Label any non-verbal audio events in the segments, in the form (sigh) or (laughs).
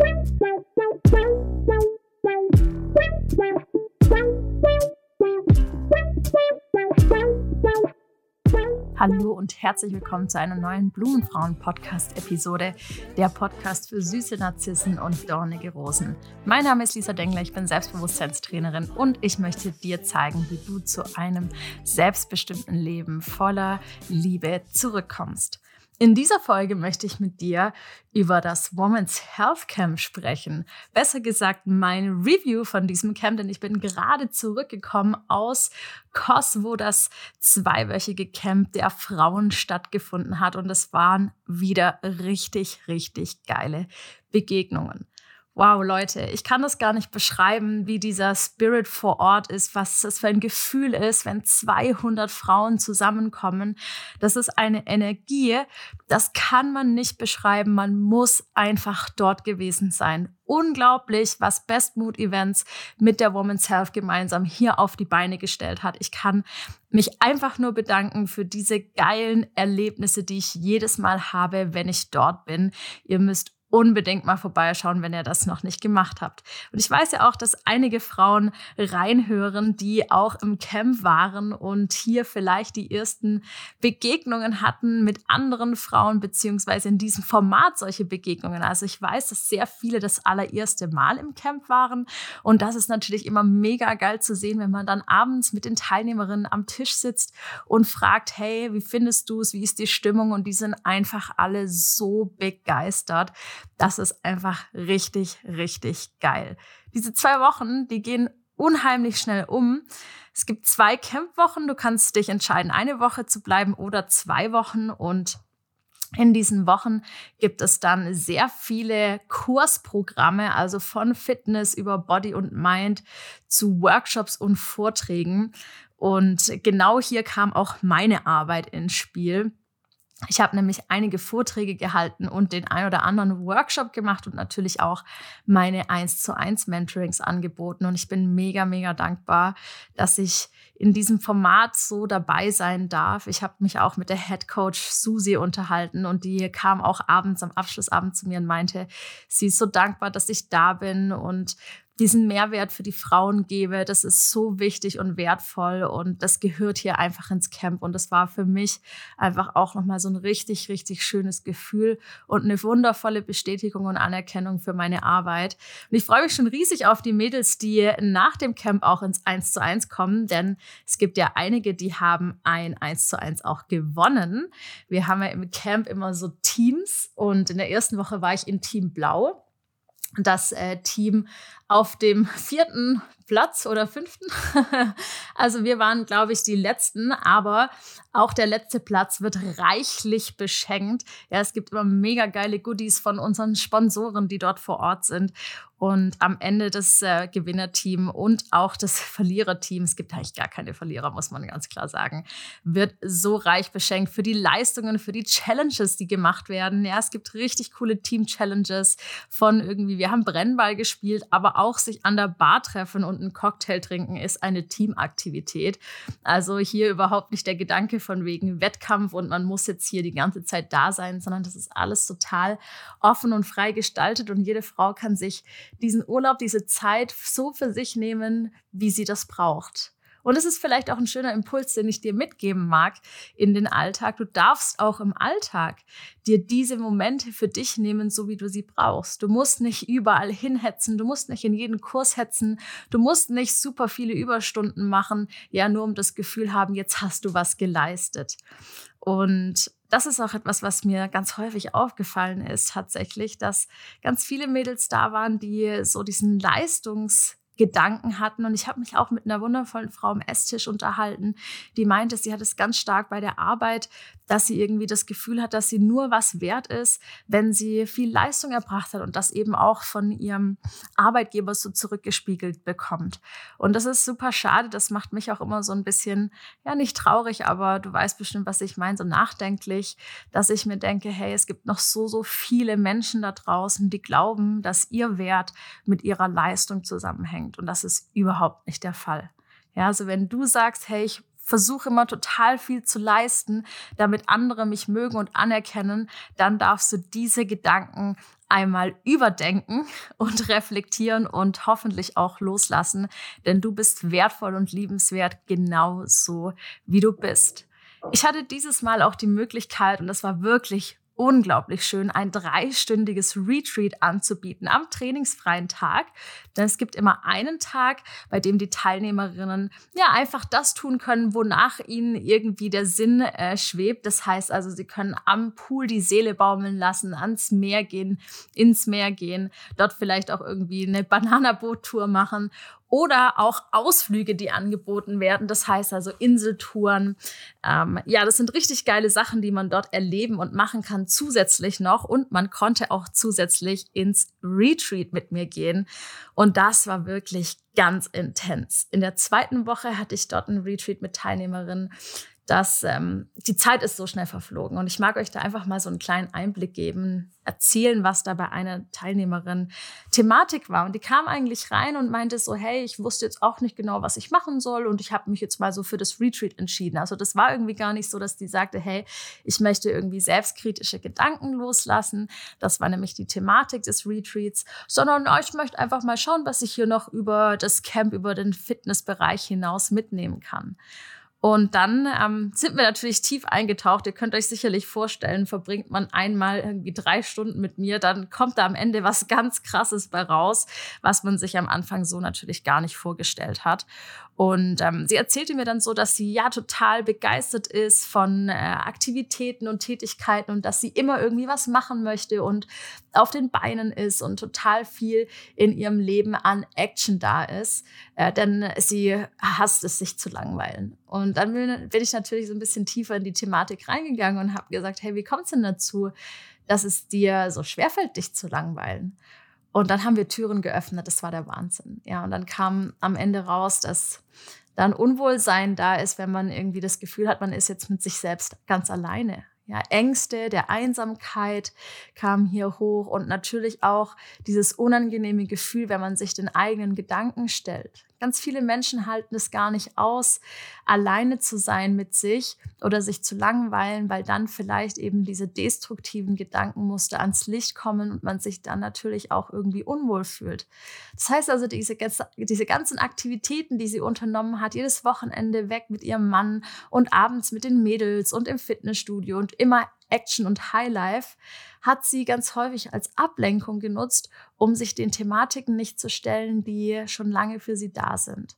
Thank you. Hallo und herzlich willkommen zu einer neuen Blumenfrauen-Podcast-Episode, der Podcast für süße Narzissen und dornige Rosen. Mein Name ist Lisa Dengler, ich bin Selbstbewusstseinstrainerin und ich möchte dir zeigen, wie du zu einem selbstbestimmten Leben voller Liebe zurückkommst. In dieser Folge möchte ich mit dir über das Women's Health Camp sprechen. Besser gesagt, mein Review von diesem Camp, denn ich bin gerade zurückgekommen aus Kos, wo das zweiwöchige Camp der Frauen stattgefunden hat. Und es waren wieder richtig, richtig geile Begegnungen. Wow, Leute, ich kann das gar nicht beschreiben, wie dieser Spirit vor Ort ist, was das für ein Gefühl ist, wenn 200 Frauen zusammenkommen. Das ist eine Energie, das kann man nicht beschreiben. Man muss einfach dort gewesen sein. Unglaublich, was Best Mood Events mit der Women's Health gemeinsam hier auf die Beine gestellt hat. Ich kann mich einfach nur bedanken für diese geilen Erlebnisse, die ich jedes Mal habe, wenn ich dort bin. Ihr müsst unbedingt mal vorbeischauen, wenn ihr das noch nicht gemacht habt. Und ich weiß ja auch, dass einige Frauen reinhören, die auch im Camp waren und hier vielleicht die ersten Begegnungen hatten mit anderen Frauen, beziehungsweise in diesem Format solche Begegnungen. Also ich weiß, dass sehr viele das allererste Mal im Camp waren. Und das ist natürlich immer mega geil zu sehen, wenn man dann abends mit den Teilnehmerinnen am Tisch sitzt und fragt, hey, wie findest du es? Wie ist die Stimmung? Und die sind einfach alle so begeistert. Das ist einfach richtig, richtig geil. Diese zwei Wochen, die gehen unheimlich schnell um. Es gibt zwei Campwochen. Du kannst dich entscheiden, eine Woche zu bleiben oder zwei Wochen. Und in diesen Wochen gibt es dann sehr viele Kursprogramme, also von Fitness über Body und Mind zu Workshops und Vorträgen. Und genau hier kam auch meine Arbeit ins Spiel. Ich habe nämlich einige Vorträge gehalten und den ein oder anderen Workshop gemacht und natürlich auch meine 1 zu 1 Mentorings angeboten. Und ich bin mega, mega dankbar, dass ich in diesem Format so dabei sein darf. Ich habe mich auch mit der Head Coach Susi unterhalten und die kam auch abends am Abschlussabend zu mir und meinte, sie ist so dankbar, dass ich da bin und diesen Mehrwert für die Frauen gebe. Das ist so wichtig und wertvoll und das gehört hier einfach ins Camp. Und das war für mich einfach auch nochmal so ein richtig, richtig schönes Gefühl und eine wundervolle Bestätigung und Anerkennung für meine Arbeit. Und ich freue mich schon riesig auf die Mädels, die nach dem Camp auch ins 1 zu 1 kommen, denn es gibt ja einige, die haben ein 1 zu 1 auch gewonnen. Wir haben ja im Camp immer so Teams und in der ersten Woche war ich in Team Blau das äh, Team auf dem vierten Platz oder fünften. (laughs) also wir waren, glaube ich, die letzten, aber auch der letzte Platz wird reichlich beschenkt. Ja, es gibt immer mega geile Goodies von unseren Sponsoren, die dort vor Ort sind. Und am Ende das äh, Gewinnerteam und auch das Verliererteam, es gibt eigentlich gar keine Verlierer, muss man ganz klar sagen, wird so reich beschenkt für die Leistungen, für die Challenges, die gemacht werden. Ja, es gibt richtig coole Team-Challenges von irgendwie, wir haben Brennball gespielt, aber auch sich an der Bar treffen und einen Cocktail trinken ist eine Teamaktivität. Also hier überhaupt nicht der Gedanke von wegen Wettkampf und man muss jetzt hier die ganze Zeit da sein, sondern das ist alles total offen und frei gestaltet und jede Frau kann sich diesen Urlaub, diese Zeit so für sich nehmen, wie sie das braucht. Und es ist vielleicht auch ein schöner Impuls, den ich dir mitgeben mag in den Alltag. Du darfst auch im Alltag dir diese Momente für dich nehmen, so wie du sie brauchst. Du musst nicht überall hinhetzen, du musst nicht in jeden Kurs hetzen, du musst nicht super viele Überstunden machen, ja, nur um das Gefühl haben, jetzt hast du was geleistet. Und das ist auch etwas, was mir ganz häufig aufgefallen ist, tatsächlich, dass ganz viele Mädels da waren, die so diesen Leistungs- Gedanken hatten. Und ich habe mich auch mit einer wundervollen Frau am Esstisch unterhalten, die meinte, sie hat es ganz stark bei der Arbeit, dass sie irgendwie das Gefühl hat, dass sie nur was wert ist, wenn sie viel Leistung erbracht hat und das eben auch von ihrem Arbeitgeber so zurückgespiegelt bekommt. Und das ist super schade. Das macht mich auch immer so ein bisschen, ja, nicht traurig, aber du weißt bestimmt, was ich meine, so nachdenklich, dass ich mir denke, hey, es gibt noch so, so viele Menschen da draußen, die glauben, dass ihr Wert mit ihrer Leistung zusammenhängt. Und das ist überhaupt nicht der Fall. Ja, also wenn du sagst, hey, ich versuche immer total viel zu leisten, damit andere mich mögen und anerkennen, dann darfst du diese Gedanken einmal überdenken (laughs) und reflektieren und hoffentlich auch loslassen, denn du bist wertvoll und liebenswert genau so, wie du bist. Ich hatte dieses Mal auch die Möglichkeit, und das war wirklich unglaublich schön, ein dreistündiges Retreat anzubieten am trainingsfreien Tag. Denn es gibt immer einen Tag, bei dem die Teilnehmerinnen ja einfach das tun können, wonach ihnen irgendwie der Sinn äh, schwebt. Das heißt also, sie können am Pool die Seele baumeln lassen, ans Meer gehen, ins Meer gehen, dort vielleicht auch irgendwie eine Bananaboot-Tour machen oder auch Ausflüge, die angeboten werden. Das heißt also Inseltouren. Ähm, ja, das sind richtig geile Sachen, die man dort erleben und machen kann zusätzlich noch. Und man konnte auch zusätzlich ins Retreat mit mir gehen. Und das war wirklich ganz intens. In der zweiten Woche hatte ich dort ein Retreat mit Teilnehmerinnen dass ähm, die Zeit ist so schnell verflogen. Und ich mag euch da einfach mal so einen kleinen Einblick geben, erzählen, was da bei einer Teilnehmerin Thematik war. Und die kam eigentlich rein und meinte so, hey, ich wusste jetzt auch nicht genau, was ich machen soll. Und ich habe mich jetzt mal so für das Retreat entschieden. Also das war irgendwie gar nicht so, dass die sagte, hey, ich möchte irgendwie selbstkritische Gedanken loslassen. Das war nämlich die Thematik des Retreats. Sondern ich möchte einfach mal schauen, was ich hier noch über das Camp, über den Fitnessbereich hinaus mitnehmen kann. Und dann ähm, sind wir natürlich tief eingetaucht. Ihr könnt euch sicherlich vorstellen, verbringt man einmal irgendwie drei Stunden mit mir, dann kommt da am Ende was ganz Krasses bei raus, was man sich am Anfang so natürlich gar nicht vorgestellt hat. Und ähm, sie erzählte mir dann so, dass sie ja total begeistert ist von äh, Aktivitäten und Tätigkeiten und dass sie immer irgendwie was machen möchte und auf den Beinen ist und total viel in ihrem Leben an Action da ist. Äh, denn sie hasst es, sich zu langweilen. Und dann bin ich natürlich so ein bisschen tiefer in die Thematik reingegangen und habe gesagt, hey, wie kommt es denn dazu, dass es dir so schwerfällt, dich zu langweilen? Und dann haben wir Türen geöffnet, das war der Wahnsinn. Ja, und dann kam am Ende raus, dass dann Unwohlsein da ist, wenn man irgendwie das Gefühl hat, man ist jetzt mit sich selbst ganz alleine. Ja, Ängste der Einsamkeit kamen hier hoch und natürlich auch dieses unangenehme Gefühl, wenn man sich den eigenen Gedanken stellt. Ganz viele Menschen halten es gar nicht aus, alleine zu sein mit sich oder sich zu langweilen, weil dann vielleicht eben diese destruktiven Gedankenmuster ans Licht kommen und man sich dann natürlich auch irgendwie unwohl fühlt. Das heißt also, diese, diese ganzen Aktivitäten, die sie unternommen hat, jedes Wochenende weg mit ihrem Mann und abends mit den Mädels und im Fitnessstudio und immer Action und Highlife, hat sie ganz häufig als Ablenkung genutzt, um sich den Thematiken nicht zu stellen, die schon lange für sie da sind.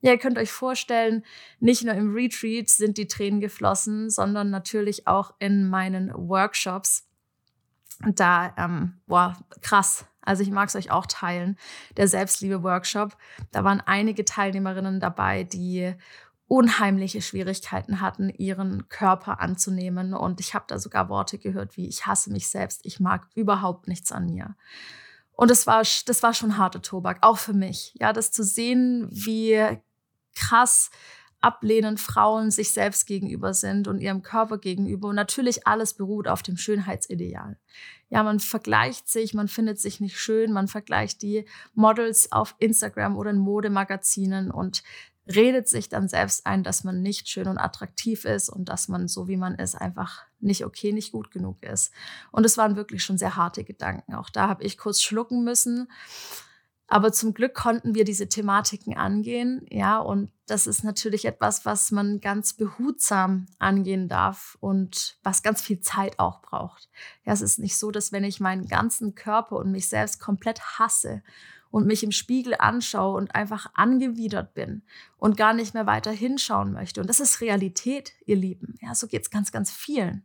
Ja, ihr könnt euch vorstellen, nicht nur im Retreat sind die Tränen geflossen, sondern natürlich auch in meinen Workshops. Und da, ähm, boah, krass. Also ich mag es euch auch teilen. Der Selbstliebe-Workshop, da waren einige Teilnehmerinnen dabei, die unheimliche Schwierigkeiten hatten, ihren Körper anzunehmen. Und ich habe da sogar Worte gehört wie, ich hasse mich selbst, ich mag überhaupt nichts an mir. Und das war, das war schon harte Tobak, auch für mich. Ja, das zu sehen, wie krass ablehnend Frauen sich selbst gegenüber sind und ihrem Körper gegenüber. Und natürlich alles beruht auf dem Schönheitsideal. Ja, man vergleicht sich, man findet sich nicht schön, man vergleicht die Models auf Instagram oder in Modemagazinen und redet sich dann selbst ein, dass man nicht schön und attraktiv ist und dass man so wie man ist einfach nicht okay, nicht gut genug ist. Und es waren wirklich schon sehr harte Gedanken. Auch da habe ich kurz schlucken müssen. Aber zum Glück konnten wir diese Thematiken angehen. Ja, und das ist natürlich etwas, was man ganz behutsam angehen darf und was ganz viel Zeit auch braucht. Ja, es ist nicht so, dass wenn ich meinen ganzen Körper und mich selbst komplett hasse und mich im Spiegel anschaue und einfach angewidert bin und gar nicht mehr weiter hinschauen möchte. Und das ist Realität, ihr Lieben. Ja, so geht es ganz, ganz vielen.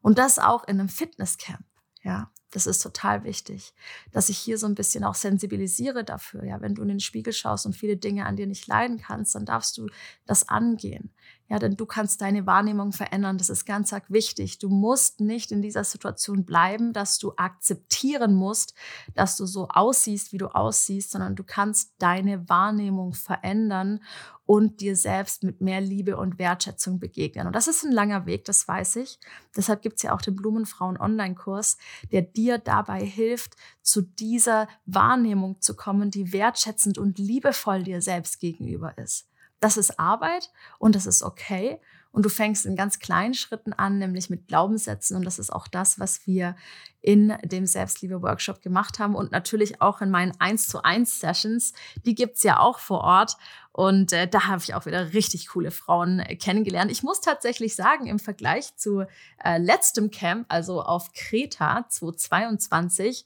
Und das auch in einem Fitnesscamp. Ja, das ist total wichtig, dass ich hier so ein bisschen auch sensibilisiere dafür. Ja, wenn du in den Spiegel schaust und viele Dinge an dir nicht leiden kannst, dann darfst du das angehen. Ja, denn du kannst deine Wahrnehmung verändern. Das ist ganz wichtig. Du musst nicht in dieser Situation bleiben, dass du akzeptieren musst, dass du so aussiehst, wie du aussiehst, sondern du kannst deine Wahrnehmung verändern und dir selbst mit mehr Liebe und Wertschätzung begegnen. Und das ist ein langer Weg, das weiß ich. Deshalb gibt es ja auch den Blumenfrauen Online-Kurs, der dir dabei hilft, zu dieser Wahrnehmung zu kommen, die wertschätzend und liebevoll dir selbst gegenüber ist. Das ist Arbeit und das ist okay. Und du fängst in ganz kleinen Schritten an, nämlich mit Glaubenssätzen. Und das ist auch das, was wir in dem Selbstliebe-Workshop gemacht haben und natürlich auch in meinen 1 zu 1 Sessions. Die gibt's ja auch vor Ort. Und äh, da habe ich auch wieder richtig coole Frauen äh, kennengelernt. Ich muss tatsächlich sagen, im Vergleich zu äh, letztem Camp, also auf Kreta 2022,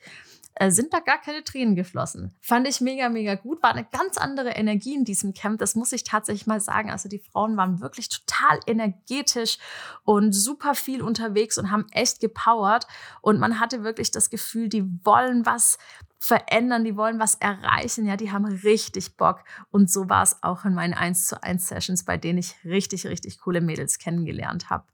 äh, sind da gar keine Tränen geflossen. Fand ich mega, mega gut. War eine ganz andere Energie in diesem Camp. Das muss ich tatsächlich mal sagen. Also die Frauen waren wirklich total energetisch und super viel unterwegs und haben echt gepowert. Und man hatte wirklich das Gefühl, die wollen was verändern, die wollen was erreichen, ja, die haben richtig Bock. Und so war es auch in meinen 1 zu 1 Sessions, bei denen ich richtig, richtig coole Mädels kennengelernt habe.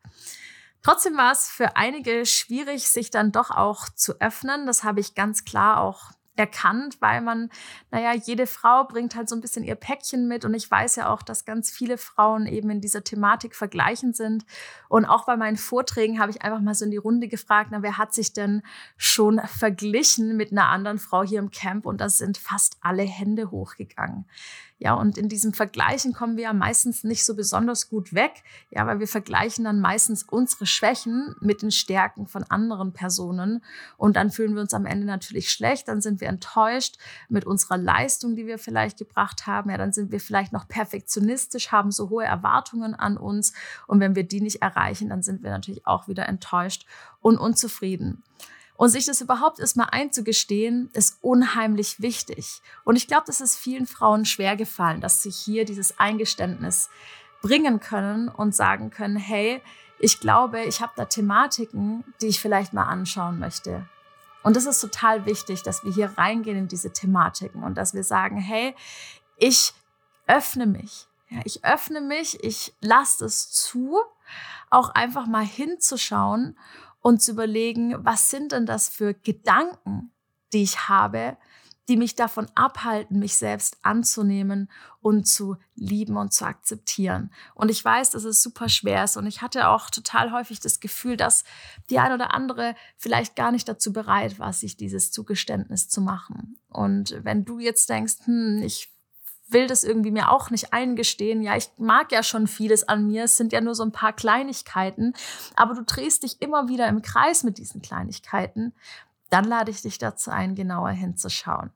Trotzdem war es für einige schwierig, sich dann doch auch zu öffnen. Das habe ich ganz klar auch erkannt, weil man, naja, jede Frau bringt halt so ein bisschen ihr Päckchen mit und ich weiß ja auch, dass ganz viele Frauen eben in dieser Thematik vergleichend sind. Und auch bei meinen Vorträgen habe ich einfach mal so in die Runde gefragt, na, wer hat sich denn schon verglichen mit einer anderen Frau hier im Camp? Und da sind fast alle Hände hochgegangen. Ja, und in diesem Vergleichen kommen wir ja meistens nicht so besonders gut weg, ja, weil wir vergleichen dann meistens unsere Schwächen mit den Stärken von anderen Personen. Und dann fühlen wir uns am Ende natürlich schlecht, dann sind wir enttäuscht mit unserer Leistung, die wir vielleicht gebracht haben, ja, dann sind wir vielleicht noch perfektionistisch, haben so hohe Erwartungen an uns. Und wenn wir die nicht erreichen, dann sind wir natürlich auch wieder enttäuscht und unzufrieden. Und sich das überhaupt erstmal einzugestehen, ist unheimlich wichtig. Und ich glaube, das ist vielen Frauen schwer gefallen, dass sie hier dieses Eingeständnis bringen können und sagen können, hey, ich glaube, ich habe da Thematiken, die ich vielleicht mal anschauen möchte. Und das ist total wichtig, dass wir hier reingehen in diese Thematiken und dass wir sagen, hey, ich öffne mich. Ja, ich öffne mich, ich lasse es zu, auch einfach mal hinzuschauen und zu überlegen, was sind denn das für Gedanken, die ich habe, die mich davon abhalten, mich selbst anzunehmen und zu lieben und zu akzeptieren. Und ich weiß, dass es super schwer ist und ich hatte auch total häufig das Gefühl, dass die ein oder andere vielleicht gar nicht dazu bereit war, sich dieses Zugeständnis zu machen. Und wenn du jetzt denkst, hm, ich will das irgendwie mir auch nicht eingestehen. Ja, ich mag ja schon vieles an mir. Es sind ja nur so ein paar Kleinigkeiten. Aber du drehst dich immer wieder im Kreis mit diesen Kleinigkeiten. Dann lade ich dich dazu ein, genauer hinzuschauen.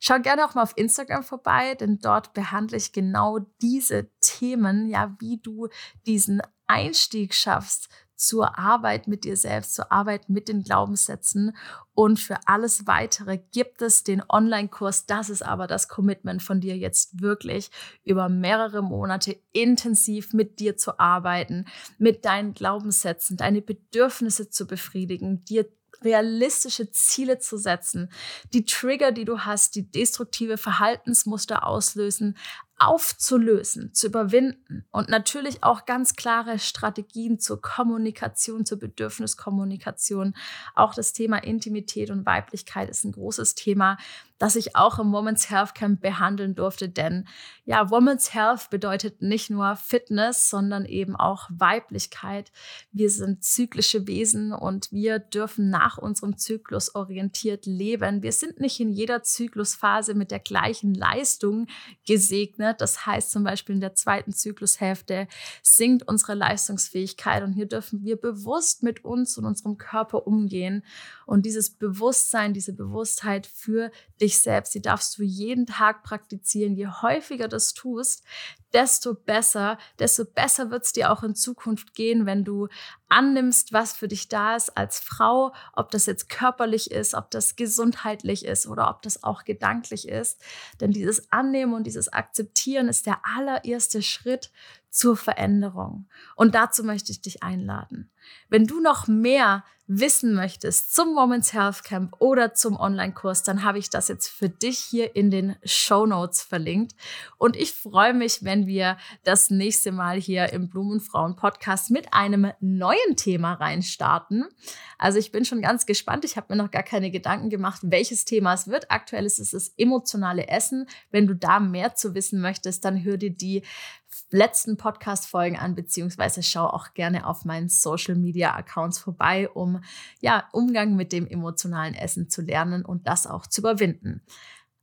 Schau gerne auch mal auf Instagram vorbei, denn dort behandle ich genau diese Themen, ja, wie du diesen Einstieg schaffst zur Arbeit mit dir selbst, zur Arbeit mit den Glaubenssätzen. Und für alles weitere gibt es den Online-Kurs. Das ist aber das Commitment von dir jetzt wirklich über mehrere Monate intensiv mit dir zu arbeiten, mit deinen Glaubenssätzen, deine Bedürfnisse zu befriedigen, dir realistische Ziele zu setzen, die Trigger, die du hast, die destruktive Verhaltensmuster auslösen, aufzulösen, zu überwinden und natürlich auch ganz klare Strategien zur Kommunikation, zur Bedürfniskommunikation. Auch das Thema Intimität und Weiblichkeit ist ein großes Thema, das ich auch im Women's Health Camp behandeln durfte, denn ja, Women's Health bedeutet nicht nur Fitness, sondern eben auch Weiblichkeit. Wir sind zyklische Wesen und wir dürfen nach unserem Zyklus orientiert leben. Wir sind nicht in jeder Zyklusphase mit der gleichen Leistung gesegnet. Das heißt zum Beispiel in der zweiten Zyklushälfte sinkt unsere Leistungsfähigkeit und hier dürfen wir bewusst mit uns und unserem Körper umgehen. Und dieses Bewusstsein, diese Bewusstheit für dich selbst, die darfst du jeden Tag praktizieren. Je häufiger das tust, desto besser, desto besser wird es dir auch in Zukunft gehen, wenn du annimmst, was für dich da ist als Frau, ob das jetzt körperlich ist, ob das gesundheitlich ist oder ob das auch gedanklich ist. Denn dieses Annehmen und dieses Akzeptieren ist der allererste Schritt zur Veränderung. Und dazu möchte ich dich einladen. Wenn du noch mehr wissen möchtest zum Women's Health Camp oder zum Online-Kurs, dann habe ich das jetzt für dich hier in den Show Notes verlinkt. Und ich freue mich, wenn wir das nächste Mal hier im Blumenfrauen Podcast mit einem neuen Thema reinstarten. Also ich bin schon ganz gespannt. Ich habe mir noch gar keine Gedanken gemacht, welches Thema es wird. Aktuell ist es das emotionale Essen. Wenn du da mehr zu wissen möchtest, dann hör dir die letzten Podcast-Folgen an, beziehungsweise schau auch gerne auf meinen Social Media Accounts vorbei, um ja Umgang mit dem emotionalen Essen zu lernen und das auch zu überwinden.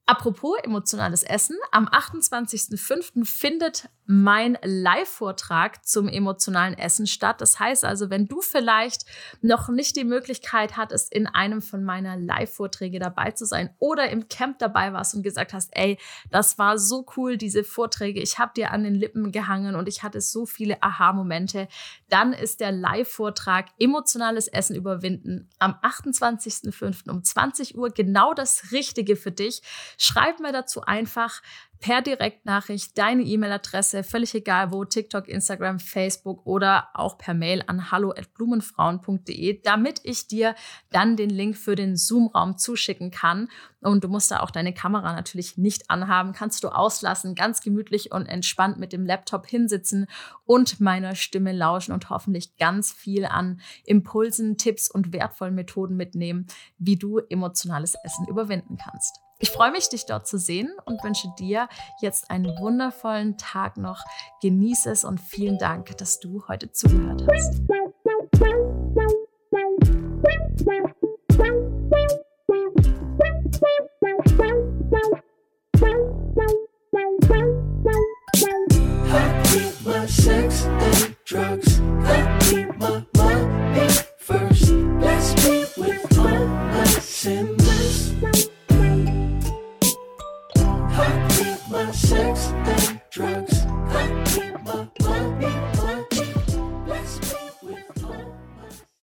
Apropos emotionales Essen, am 28.05. findet mein Live-Vortrag zum emotionalen Essen statt. Das heißt also, wenn du vielleicht noch nicht die Möglichkeit hattest, in einem von meiner Live-Vorträge dabei zu sein oder im Camp dabei warst und gesagt hast, ey, das war so cool, diese Vorträge, ich habe dir an den Lippen gehangen und ich hatte so viele Aha-Momente, dann ist der Live-Vortrag Emotionales Essen überwinden am 28.05. um 20 Uhr genau das Richtige für dich. Schreib mir dazu einfach per Direktnachricht deine E-Mail-Adresse, völlig egal wo, TikTok, Instagram, Facebook oder auch per Mail an hallo@blumenfrauen.de, damit ich dir dann den Link für den Zoom-Raum zuschicken kann. Und du musst da auch deine Kamera natürlich nicht anhaben, kannst du auslassen, ganz gemütlich und entspannt mit dem Laptop hinsitzen und meiner Stimme lauschen und hoffentlich ganz viel an Impulsen, Tipps und wertvollen Methoden mitnehmen, wie du emotionales Essen überwinden kannst. Ich freue mich, dich dort zu sehen und wünsche dir jetzt einen wundervollen Tag noch. Genieße es und vielen Dank, dass du heute zugehört hast.